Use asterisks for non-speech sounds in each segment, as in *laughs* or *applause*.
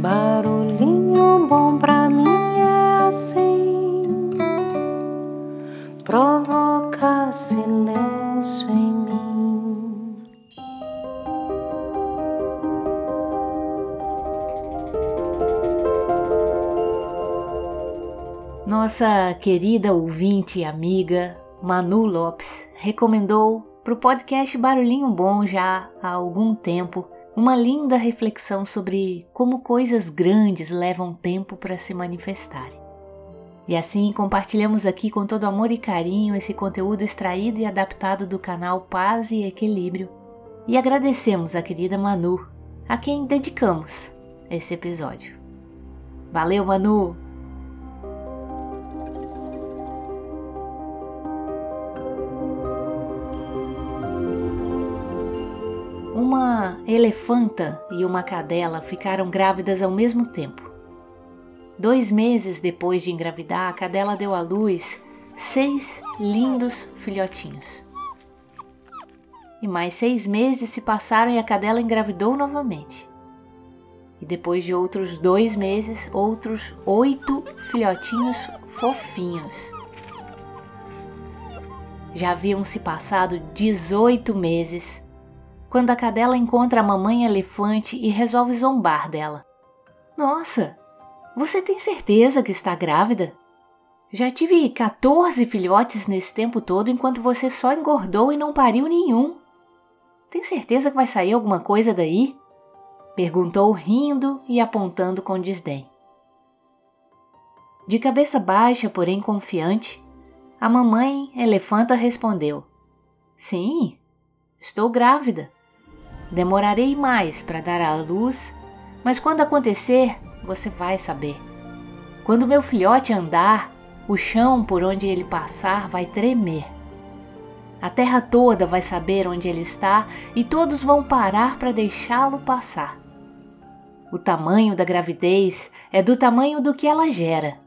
Barulhinho bom pra mim é assim, provoca silêncio em mim. Nossa querida ouvinte e amiga Manu Lopes recomendou para o podcast Barulhinho Bom já há algum tempo uma linda reflexão sobre como coisas grandes levam tempo para se manifestarem. E assim compartilhamos aqui com todo amor e carinho esse conteúdo extraído e adaptado do canal Paz e Equilíbrio. E agradecemos a querida Manu, a quem dedicamos esse episódio. Valeu, Manu! Elefanta e uma cadela ficaram grávidas ao mesmo tempo. Dois meses depois de engravidar, a cadela deu à luz seis lindos filhotinhos. E mais seis meses se passaram e a cadela engravidou novamente. E depois de outros dois meses, outros oito filhotinhos fofinhos. Já haviam se passado 18 meses quando a cadela encontra a mamãe elefante e resolve zombar dela. Nossa, você tem certeza que está grávida? Já tive 14 filhotes nesse tempo todo enquanto você só engordou e não pariu nenhum. Tem certeza que vai sair alguma coisa daí? Perguntou rindo e apontando com desdém. De cabeça baixa, porém confiante, a mamãe elefanta respondeu: Sim, estou grávida. Demorarei mais para dar à luz, mas quando acontecer, você vai saber. Quando meu filhote andar, o chão por onde ele passar vai tremer. A terra toda vai saber onde ele está e todos vão parar para deixá-lo passar. O tamanho da gravidez é do tamanho do que ela gera.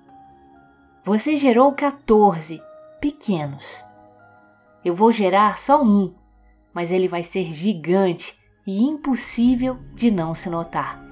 Você gerou 14 pequenos. Eu vou gerar só um, mas ele vai ser gigante e impossível de não se notar.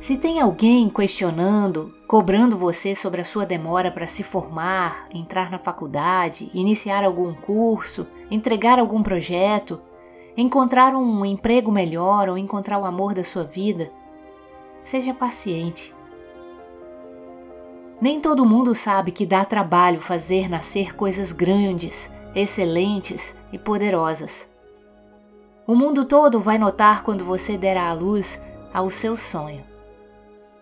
Se tem alguém questionando, cobrando você sobre a sua demora para se formar, entrar na faculdade, iniciar algum curso, entregar algum projeto, encontrar um emprego melhor ou encontrar o amor da sua vida, seja paciente. Nem todo mundo sabe que dá trabalho fazer nascer coisas grandes, excelentes e poderosas. O mundo todo vai notar quando você der à luz ao seu sonho.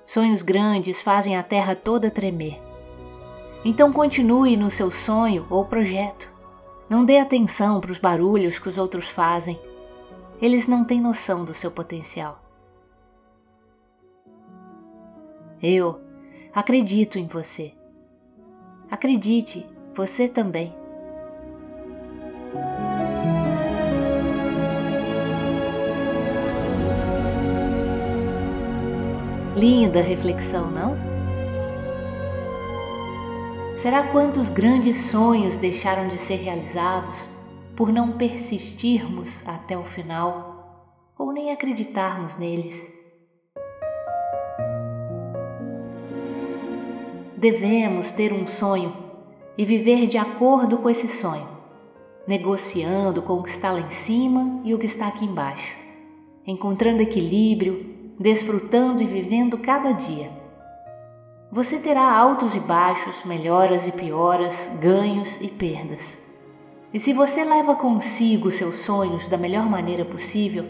Sonhos grandes fazem a terra toda tremer. Então continue no seu sonho ou projeto. Não dê atenção para os barulhos que os outros fazem. Eles não têm noção do seu potencial. Eu Acredito em você. Acredite, você também. Linda reflexão, não? Será quantos grandes sonhos deixaram de ser realizados por não persistirmos até o final ou nem acreditarmos neles? Devemos ter um sonho e viver de acordo com esse sonho, negociando com o que está lá em cima e o que está aqui embaixo, encontrando equilíbrio, desfrutando e vivendo cada dia. Você terá altos e baixos, melhoras e pioras, ganhos e perdas. E se você leva consigo seus sonhos da melhor maneira possível,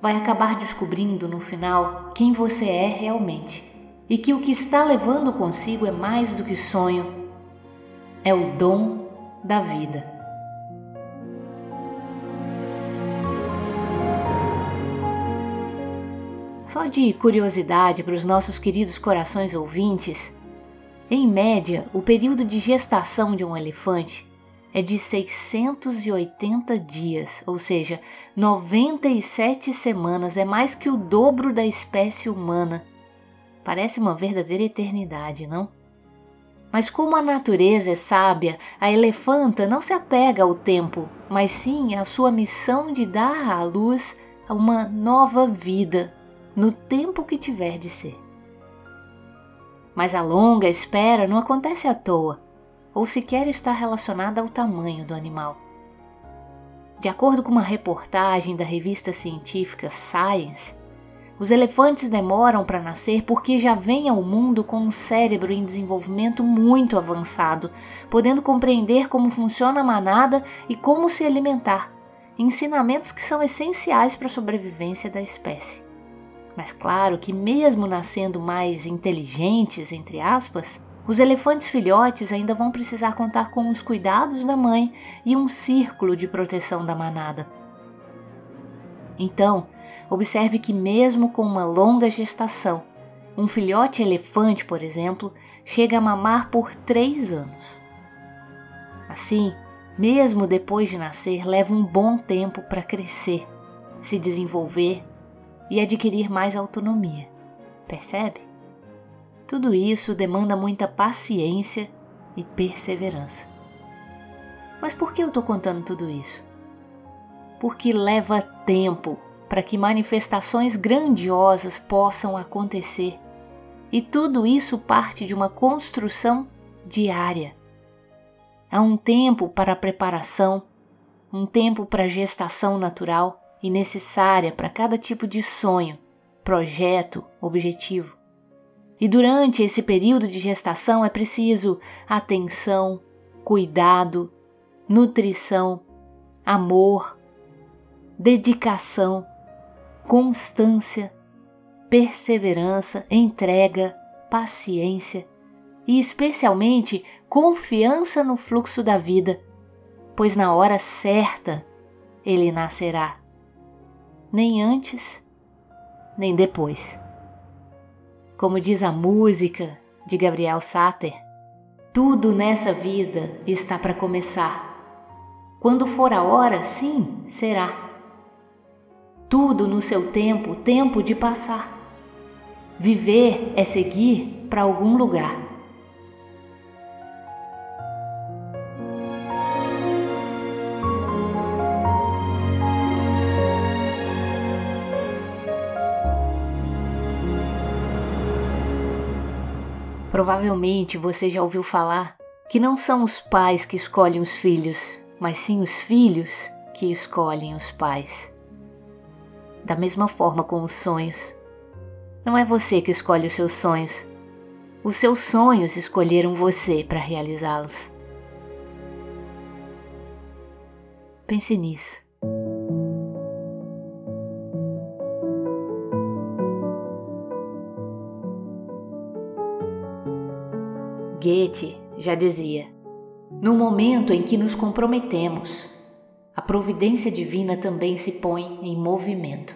vai acabar descobrindo no final quem você é realmente e que o que está levando consigo é mais do que sonho, é o dom da vida. Só de curiosidade para os nossos queridos corações ouvintes, em média, o período de gestação de um elefante é de 680 dias, ou seja, 97 semanas, é mais que o dobro da espécie humana Parece uma verdadeira eternidade, não? Mas como a natureza é sábia, a elefanta não se apega ao tempo, mas sim à sua missão de dar à luz uma nova vida no tempo que tiver de ser. Mas a longa espera não acontece à toa, ou sequer está relacionada ao tamanho do animal. De acordo com uma reportagem da revista científica Science, os elefantes demoram para nascer porque já vêm ao mundo com um cérebro em desenvolvimento muito avançado, podendo compreender como funciona a manada e como se alimentar, ensinamentos que são essenciais para a sobrevivência da espécie. Mas claro que mesmo nascendo mais inteligentes, entre aspas, os elefantes filhotes ainda vão precisar contar com os cuidados da mãe e um círculo de proteção da manada. Então, observe que, mesmo com uma longa gestação, um filhote elefante, por exemplo, chega a mamar por três anos. Assim, mesmo depois de nascer, leva um bom tempo para crescer, se desenvolver e adquirir mais autonomia. Percebe? Tudo isso demanda muita paciência e perseverança. Mas por que eu estou contando tudo isso? Porque leva tempo para que manifestações grandiosas possam acontecer. E tudo isso parte de uma construção diária. Há um tempo para preparação, um tempo para gestação natural e necessária para cada tipo de sonho, projeto, objetivo. E durante esse período de gestação é preciso atenção, cuidado, nutrição, amor, dedicação, constância, perseverança, entrega, paciência e, especialmente, confiança no fluxo da vida, pois na hora certa ele nascerá, nem antes, nem depois. Como diz a música de Gabriel Sater, tudo nessa vida está para começar. Quando for a hora, sim, será. Tudo no seu tempo, tempo de passar. Viver é seguir para algum lugar. Provavelmente você já ouviu falar que não são os pais que escolhem os filhos, mas sim os filhos que escolhem os pais. Da mesma forma com os sonhos. Não é você que escolhe os seus sonhos. Os seus sonhos escolheram você para realizá-los. Pense nisso. Goethe já dizia: No momento em que nos comprometemos, a providência divina também se põe em movimento.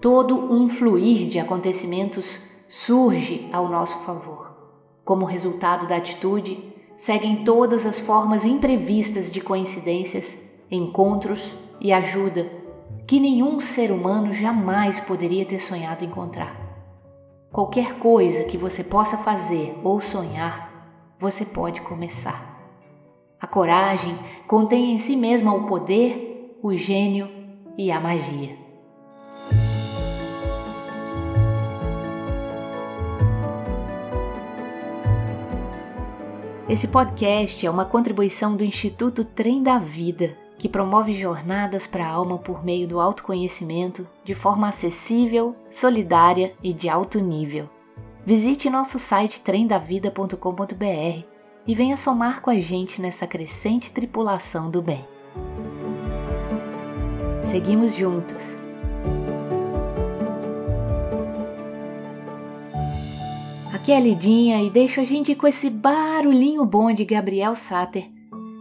Todo um fluir de acontecimentos surge ao nosso favor. Como resultado da atitude, seguem todas as formas imprevistas de coincidências, encontros e ajuda que nenhum ser humano jamais poderia ter sonhado encontrar. Qualquer coisa que você possa fazer ou sonhar, você pode começar. A coragem contém em si mesma o poder, o gênio e a magia. Esse podcast é uma contribuição do Instituto Trem da Vida que promove jornadas para a alma por meio do autoconhecimento de forma acessível, solidária e de alto nível. Visite nosso site trendavida.com.br e venha somar com a gente nessa crescente tripulação do bem. Seguimos juntos. Aqui é a Lidinha e deixo a gente com esse barulhinho bom de Gabriel Sater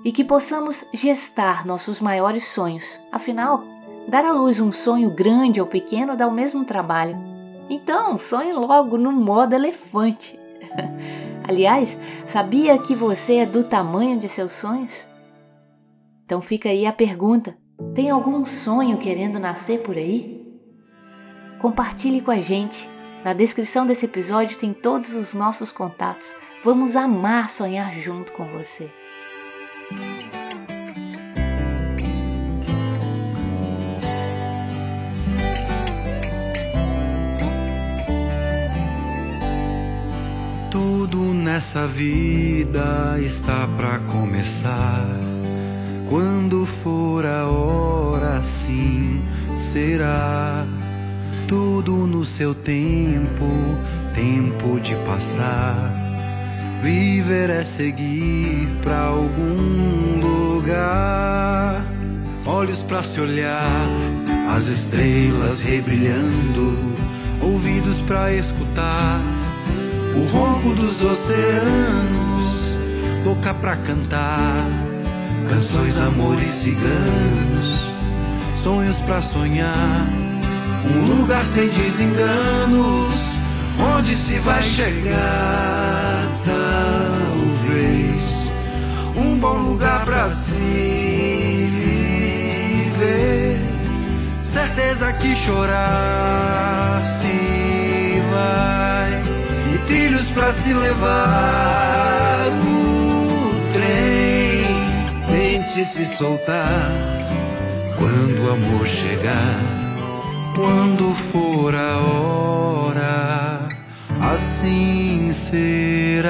e que possamos gestar nossos maiores sonhos. Afinal, dar à luz um sonho grande ou pequeno dá o mesmo trabalho. Então, sonhe logo no modo elefante. *laughs* Aliás, sabia que você é do tamanho de seus sonhos? Então fica aí a pergunta: tem algum sonho querendo nascer por aí? Compartilhe com a gente Na descrição desse episódio tem todos os nossos contatos. Vamos amar sonhar junto com você. Nessa vida está para começar. Quando for a hora, sim será. Tudo no seu tempo, tempo de passar. Viver é seguir para algum lugar. Olhos para se olhar, as estrelas rebrilhando, ouvidos para escutar o ronco dos oceanos, boca pra cantar, canções, amores ciganos, sonhos pra sonhar, um lugar sem desenganos, onde se vai chegar, talvez, um bom lugar pra se viver, certeza que chorar se vai trilhos pra se levar o trem. Tente se soltar quando o amor chegar, quando for a hora, assim será.